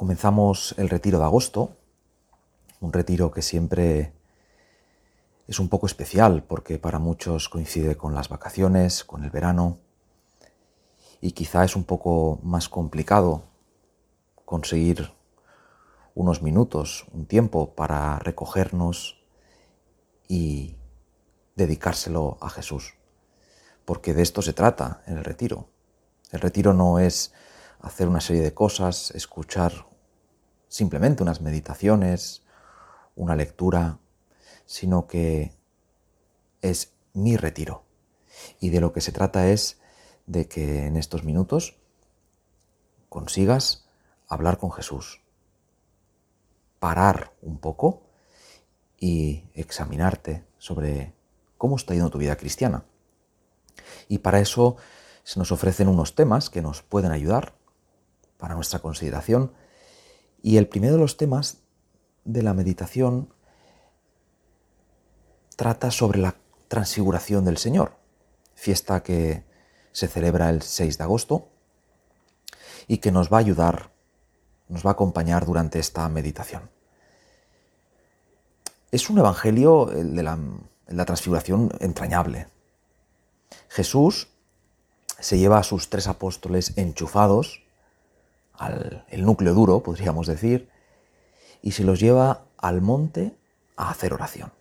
Comenzamos el retiro de agosto, un retiro que siempre es un poco especial porque para muchos coincide con las vacaciones, con el verano, y quizá es un poco más complicado conseguir unos minutos, un tiempo para recogernos y dedicárselo a Jesús, porque de esto se trata en el retiro. El retiro no es hacer una serie de cosas, escuchar simplemente unas meditaciones, una lectura, sino que es mi retiro. Y de lo que se trata es de que en estos minutos consigas hablar con Jesús, parar un poco y examinarte sobre cómo está yendo tu vida cristiana. Y para eso se nos ofrecen unos temas que nos pueden ayudar para nuestra consideración y el primero de los temas de la meditación trata sobre la transfiguración del Señor, fiesta que se celebra el 6 de agosto y que nos va a ayudar, nos va a acompañar durante esta meditación. Es un evangelio de la, la transfiguración entrañable. Jesús se lleva a sus tres apóstoles enchufados al el núcleo duro, podríamos decir, y se los lleva al monte a hacer oración.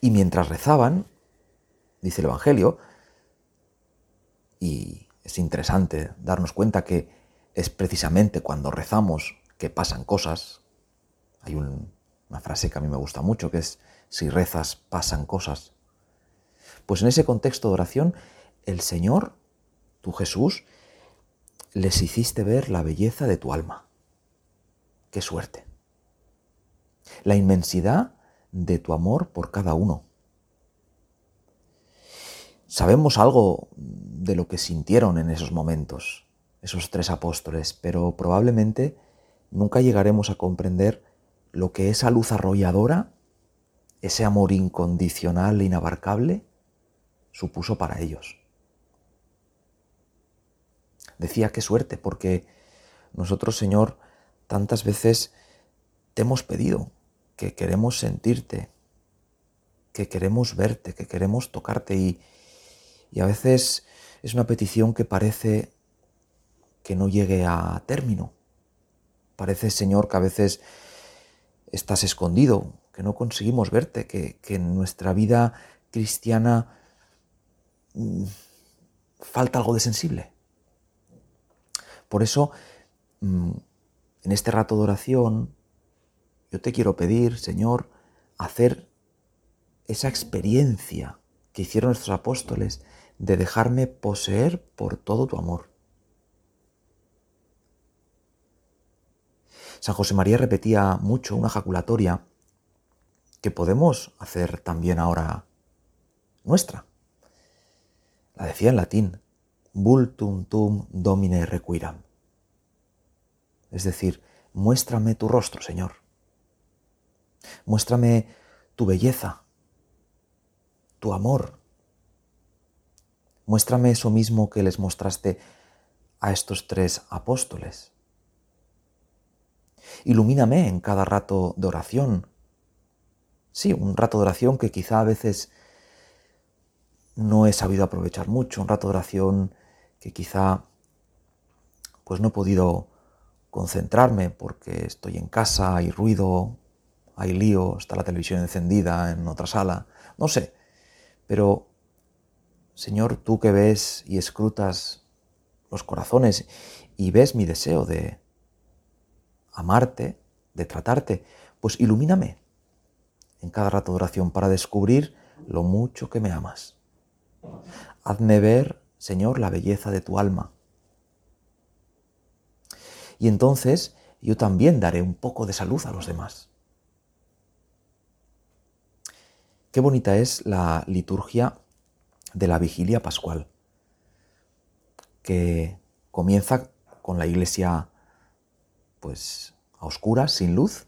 Y mientras rezaban, dice el Evangelio, y es interesante darnos cuenta que es precisamente cuando rezamos que pasan cosas. Hay una frase que a mí me gusta mucho, que es, si rezas, pasan cosas. Pues en ese contexto de oración, el Señor, tu Jesús, les hiciste ver la belleza de tu alma. Qué suerte. La inmensidad de tu amor por cada uno. Sabemos algo de lo que sintieron en esos momentos, esos tres apóstoles, pero probablemente nunca llegaremos a comprender lo que esa luz arrolladora, ese amor incondicional e inabarcable, supuso para ellos. Decía qué suerte, porque nosotros, Señor, tantas veces te hemos pedido que queremos sentirte, que queremos verte, que queremos tocarte y, y a veces es una petición que parece que no llegue a término. Parece, Señor, que a veces estás escondido, que no conseguimos verte, que, en nuestra vida cristiana mm, falta algo de sensible. Por eso, mm, en este rato de oración, yo te quiero pedir, Señor, hacer esa experiencia que hicieron nuestros apóstoles de dejarme poseer por todo tu amor. San José María repetía mucho una jaculatoria que podemos hacer también ahora nuestra. La decía en latín, vultum tum domine requiram. Es decir, muéstrame tu rostro, Señor. Muéstrame tu belleza, tu amor. Muéstrame eso mismo que les mostraste a estos tres apóstoles. Ilumíname en cada rato de oración. Sí, un rato de oración que quizá a veces no he sabido aprovechar mucho, un rato de oración que quizá pues no he podido concentrarme porque estoy en casa, hay ruido, hay lío, está la televisión encendida en otra sala, no sé. Pero, Señor, tú que ves y escrutas los corazones y ves mi deseo de amarte, de tratarte, pues ilumíname en cada rato de oración para descubrir lo mucho que me amas. Hazme ver Señor, la belleza de tu alma. Y entonces, yo también daré un poco de salud a los demás. Qué bonita es la liturgia de la vigilia pascual, que comienza con la iglesia pues a oscuras, sin luz,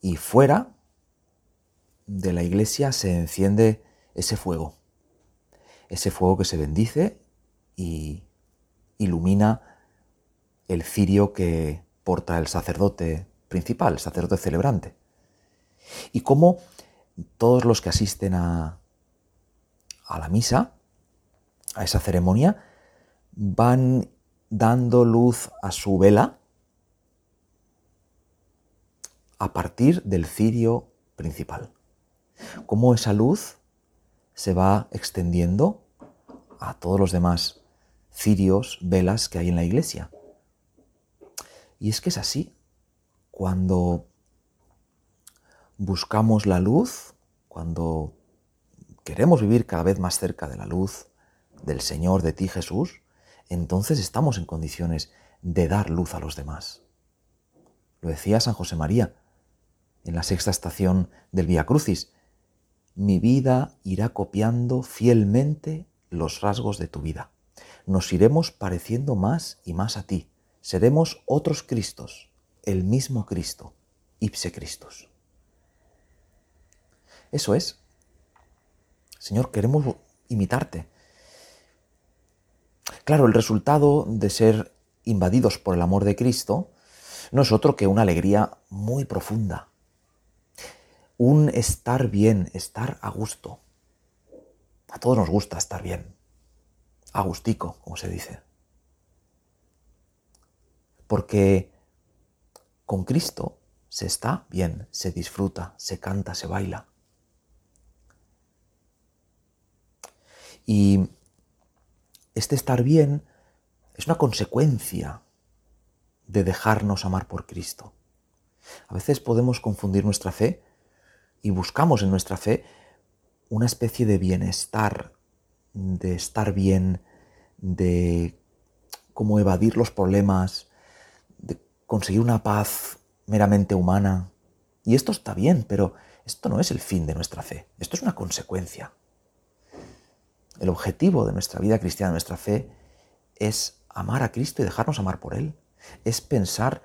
y fuera de la iglesia se enciende ese fuego, ese fuego que se bendice y ilumina el cirio que porta el sacerdote principal, el sacerdote celebrante. Y cómo todos los que asisten a, a la misa, a esa ceremonia, van dando luz a su vela a partir del cirio principal. Cómo esa luz se va extendiendo a todos los demás cirios, velas que hay en la iglesia. Y es que es así. Cuando buscamos la luz, cuando queremos vivir cada vez más cerca de la luz del Señor, de ti Jesús, entonces estamos en condiciones de dar luz a los demás. Lo decía San José María en la sexta estación del Vía Crucis. Mi vida irá copiando fielmente los rasgos de tu vida. Nos iremos pareciendo más y más a ti. Seremos otros Cristos, el mismo Cristo, ipse Christus. Eso es. Señor, queremos imitarte. Claro, el resultado de ser invadidos por el amor de Cristo no es otro que una alegría muy profunda, un estar bien, estar a gusto. A todos nos gusta estar bien, agustico, como se dice. Porque con Cristo se está bien, se disfruta, se canta, se baila. Y este estar bien es una consecuencia de dejarnos amar por Cristo. A veces podemos confundir nuestra fe y buscamos en nuestra fe una especie de bienestar, de estar bien, de cómo evadir los problemas, de conseguir una paz meramente humana. Y esto está bien, pero esto no es el fin de nuestra fe, esto es una consecuencia. El objetivo de nuestra vida cristiana, de nuestra fe, es amar a Cristo y dejarnos amar por Él. Es pensar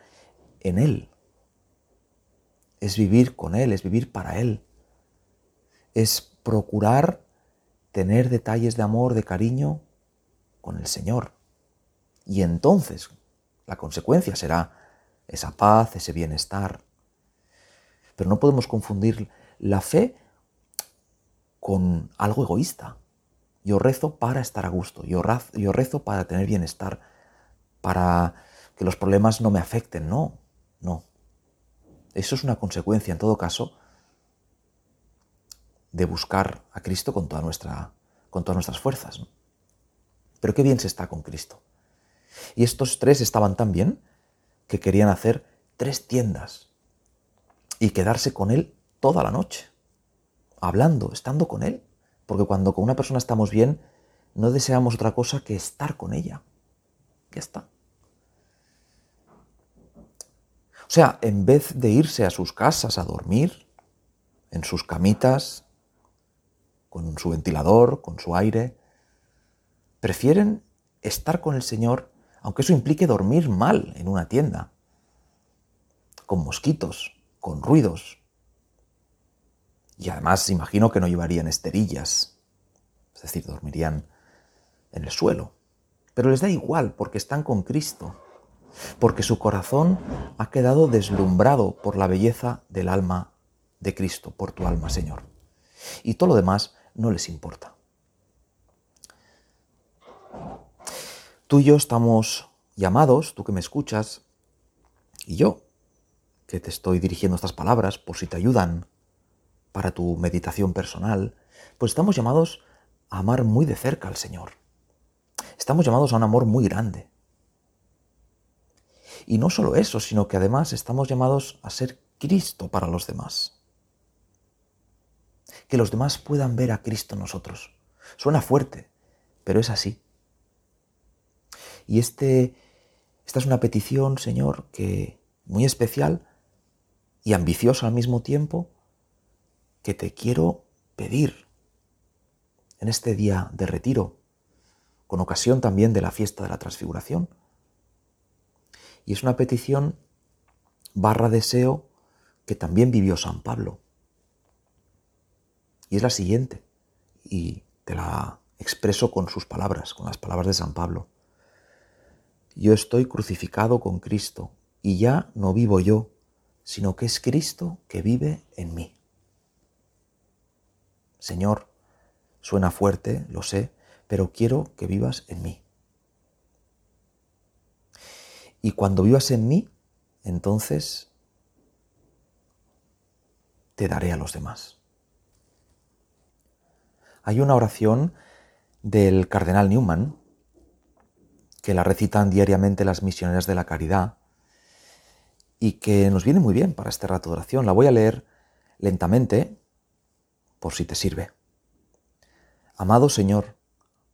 en Él. Es vivir con Él, es vivir para Él. Es procurar tener detalles de amor, de cariño con el Señor. Y entonces la consecuencia será esa paz, ese bienestar. Pero no podemos confundir la fe con algo egoísta. Yo rezo para estar a gusto, yo, rezo para tener bienestar, para que los problemas no me afecten. No, no. Eso es una consecuencia, en todo caso, de buscar a Cristo con, con todas nuestras fuerzas. Pero qué bien se está con Cristo. Y estos tres estaban tan bien que querían hacer tres tiendas y quedarse con Él toda la noche, hablando, estando con Él. Porque cuando con una persona estamos bien, no deseamos otra cosa que estar con ella. Ya está. O sea, en vez de irse a sus casas a dormir, en sus camitas, con su ventilador, con su aire, prefieren estar con el Señor, aunque eso implique dormir mal en una tienda, con mosquitos, con ruidos, y además imagino que no llevarían esterillas, es decir, dormirían en el suelo. Pero les da igual porque están con Cristo, porque su corazón ha quedado deslumbrado por la belleza del alma de Cristo, por tu alma, Señor. Y todo lo demás no les importa. Tú y yo estamos llamados, tú que me escuchas, y yo, que te estoy dirigiendo estas palabras por si te ayudan para tu meditación personal, pues estamos llamados a amar muy de cerca al Señor. Estamos llamados a un amor muy grande. Y no solo eso, sino que además estamos llamados a ser Cristo para los demás. Que los demás puedan ver a Cristo en nosotros. Suena fuerte, pero es así. Y este, esta es una petición, Señor, que, muy especial y ambicioso al mismo tiempo que te quiero pedir en este día de retiro, con ocasión también de la fiesta de la transfiguración. Y es una petición barra deseo que también vivió San Pablo. Y es la siguiente, y te la expreso con sus palabras, con las palabras de San Pablo. Yo estoy crucificado con Cristo, y ya no vivo yo, sino que es Cristo que vive en mí. Señor, suena fuerte, lo sé, pero quiero que vivas en mí. Y cuando vivas en mí, entonces te daré a los demás. Hay una oración del cardenal Newman, que la recitan diariamente las misioneras de la caridad, y que nos viene muy bien para este rato de oración. La voy a leer lentamente, por si te sirve. Amado Señor,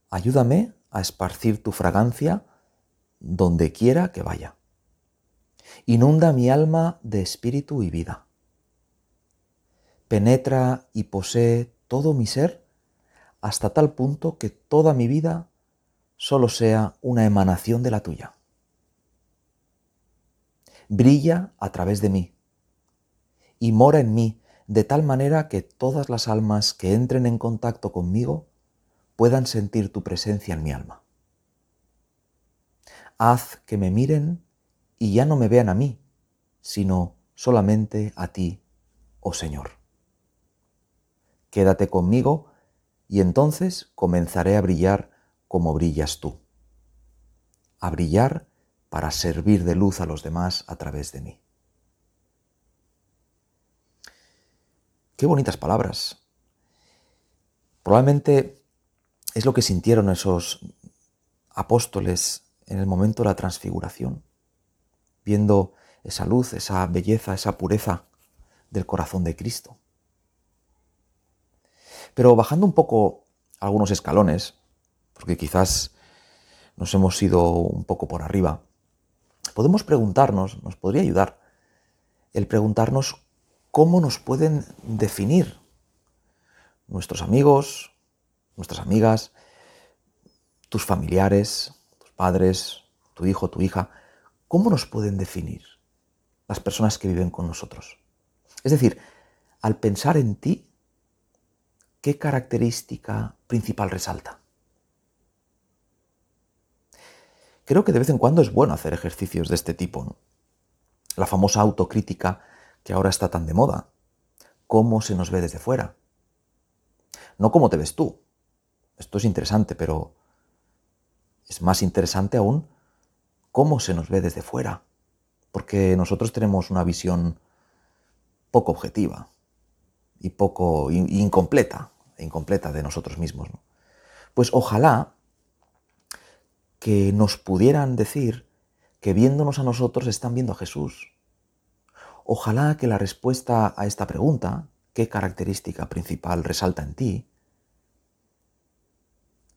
ayúdame a esparcir tu fragancia donde quiera que vaya. Inunda mi alma de espíritu y vida. Penetra y posee todo mi ser hasta tal punto que toda mi vida solo sea una emanación de la tuya. Brilla a través de mí y mora en mí de tal manera que todas las almas que entren en contacto conmigo puedan sentir tu presencia en mi alma. Haz que me miren y ya no me vean a mí, sino solamente a ti, oh Señor. Quédate conmigo y entonces comenzaré a brillar como brillas tú. A brillar para servir de luz a los demás a través de mí. Qué bonitas palabras. Probablemente es lo que sintieron esos apóstoles en el momento de la transfiguración, viendo esa luz, esa belleza, esa pureza del corazón de Cristo. Pero bajando un poco algunos escalones, porque quizás nos hemos ido un poco por arriba, podemos preguntarnos, nos podría ayudar, el preguntarnos cómo nos pueden definir nuestros amigos, nuestras amigas, tus familiares, padres, tu hijo, tu hija, ¿cómo nos pueden definir las personas que viven con nosotros? Es decir, al pensar en ti, ¿qué característica principal resalta? Creo que de vez en cuando es bueno hacer ejercicios de este tipo. La famosa autocrítica que ahora está tan de moda. ¿Cómo se nos ve desde fuera? No cómo te ves tú. Esto es interesante, pero es más interesante aún cómo se nos ve desde fuera. Porque nosotros tenemos una visión poco objetiva y poco incompleta, incompleta de nosotros mismos. Pues ojalá que nos pudieran decir que viéndonos a nosotros están viendo a Jesús. Ojalá que la respuesta a esta pregunta, ¿qué característica principal resalta en ti?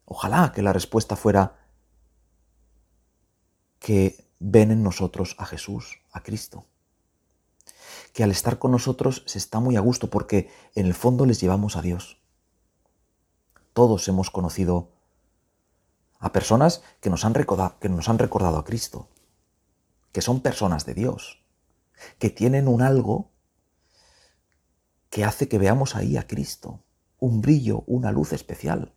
Ojalá que la respuesta fuera que ven en nosotros a Jesús, a Cristo que al estar con nosotros se está muy a gusto porque en el fondo les llevamos a Dios. Todos hemos conocido a personas que nos han recordado, que nos han recordado a Cristo, que son personas de Dios, que tienen un algo que hace que veamos ahí a Cristo, un brillo, una luz especial.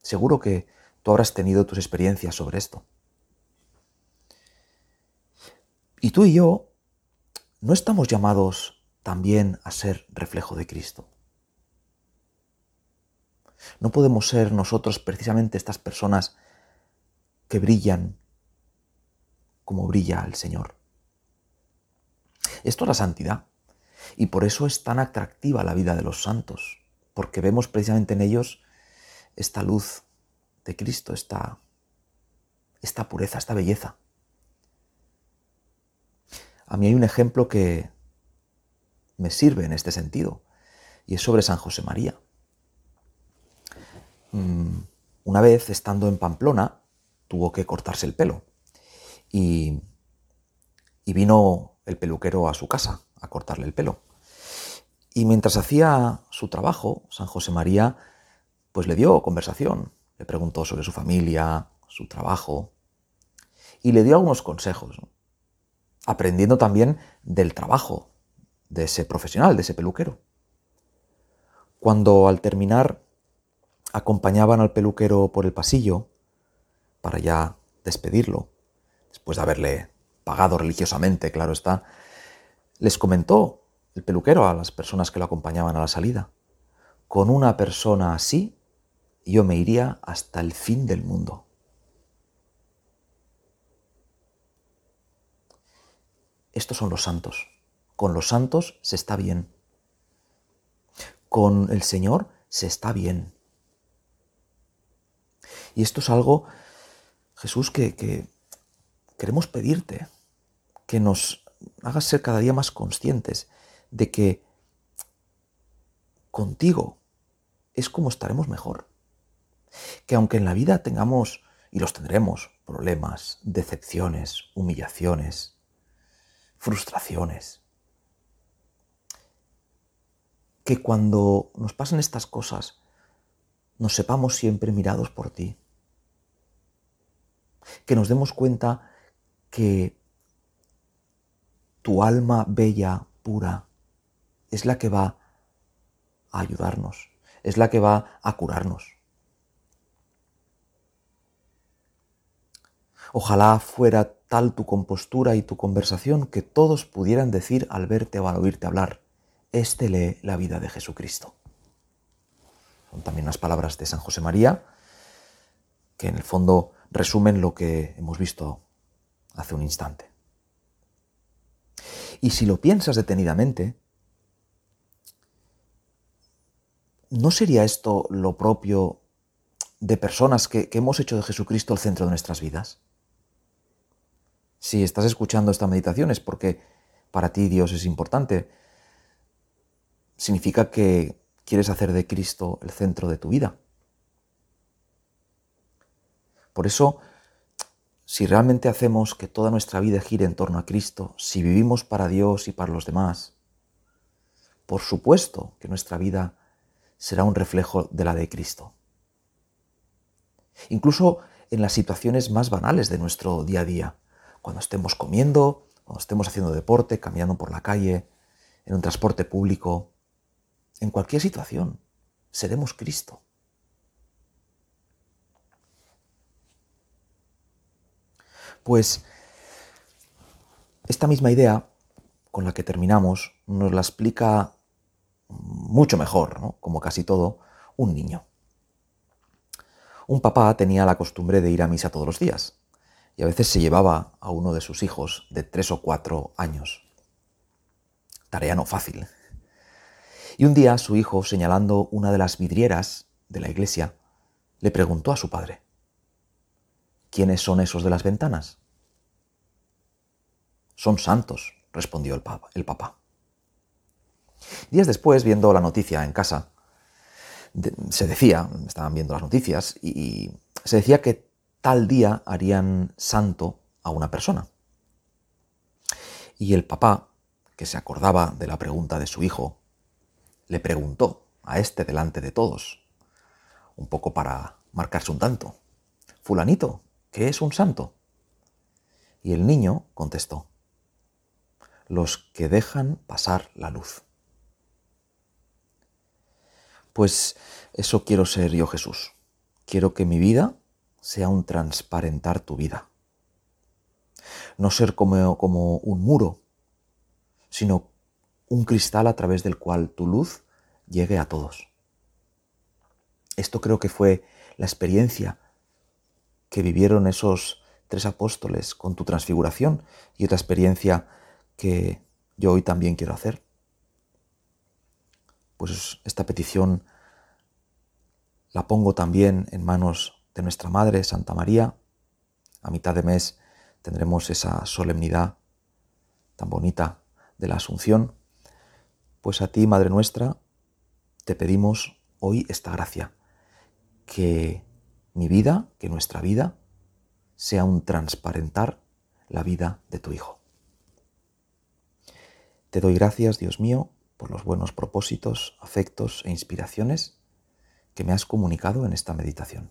Seguro que tú habrás tenido tus experiencias sobre esto. Y tú y yo ¿no estamos llamados también a ser reflejo de Cristo? ¿No podemos ser nosotros precisamente estas personas que brillan como brilla el Señor? Esto es la santidad. Y por eso es tan atractiva la vida de los santos, porque vemos precisamente en ellos esta luz de Cristo, esta, esta pureza, esta belleza. A mí hay un ejemplo que me sirve en este sentido, y es sobre San José María. Mm, una vez, estando en Pamplona, tuvo que cortarse el pelo. Y y vino el peluquero a su casa a cortarle el pelo. Y mientras hacía su trabajo, San José María pues le dio conversación, le preguntó sobre su familia, su trabajo, y le dio algunos consejos, aprendiendo también del trabajo de ese profesional, de ese peluquero. Cuando al terminar acompañaban al peluquero por el pasillo para ya despedirlo, después de haberle pagado religiosamente, claro está, les comentó el peluquero a las personas que lo acompañaban a la salida, con una persona así yo me iría hasta el fin del mundo. Estos son los santos. Con los santos se está bien. Con el Señor se está bien. Y esto es algo, Jesús, que, queremos pedirte, que nos hagas ser cada día más conscientes de que contigo es como estaremos mejor. Que aunque en la vida tengamos, y los tendremos, problemas, decepciones, humillaciones, frustraciones, que cuando nos pasen estas cosas nos sepamos siempre mirados por ti, que nos demos cuenta que tu alma bella, pura, es la que va a ayudarnos, es la que va a curarnos. Ojalá fuera tal tu compostura y tu conversación que todos pudieran decir al verte o al oírte hablar, este lee la vida de Jesucristo. Son también las palabras de San José María, que en el fondo resumen lo que hemos visto hace un instante. Y si lo piensas detenidamente, ¿no sería esto lo propio de personas que, que hemos hecho de Jesucristo el centro de nuestras vidas? Si estás escuchando esta meditación es porque para ti Dios es importante. Significa que quieres hacer de Cristo el centro de tu vida. Por eso, si realmente hacemos que toda nuestra vida gire en torno a Cristo, si vivimos para Dios y para los demás, por supuesto que nuestra vida será un reflejo de la de Cristo. Incluso en las situaciones más banales de nuestro día a día cuando estemos comiendo, cuando estemos haciendo deporte, caminando por la calle, en un transporte público, en cualquier situación, seremos Cristo. Pues esta misma idea con la que terminamos nos la explica mucho mejor, como casi todo, un niño. Un papá tenía la costumbre de ir a misa todos los días y a veces se llevaba a uno de sus hijos de tres o cuatro años. Tarea no fácil. Y un día su hijo, señalando una de las vidrieras de la iglesia, le preguntó a su padre, ¿quiénes son esos de las ventanas? Son santos, respondió el, papá. El papá. Días después, viendo la noticia en casa, se decía, estaban viendo las noticias, y se decía que tal día harían santo a una persona. Y el papá, que se acordaba de la pregunta de su hijo, le preguntó a este delante de todos, un poco para marcarse un tanto, Fulanito, ¿qué es un santo? Y el niño contestó, los que dejan pasar la luz. Pues eso quiero ser yo Jesús. Quiero que mi vida sea un transparentar tu vida. No ser como, como un muro, sino un cristal a través del cual tu luz llegue a todos. Esto creo que fue la experiencia que vivieron esos tres apóstoles con tu transfiguración y otra experiencia que yo hoy también quiero hacer. Pues esta petición la pongo también en manos de nuestra Madre Santa María. A mitad de mes tendremos esa solemnidad tan bonita de la Asunción. Pues a ti, Madre nuestra, te pedimos hoy esta gracia, que mi vida, que nuestra vida, sea un transparentar la vida de tu Hijo. Te doy gracias, Dios mío, por los buenos propósitos, afectos e inspiraciones que me has comunicado en esta meditación.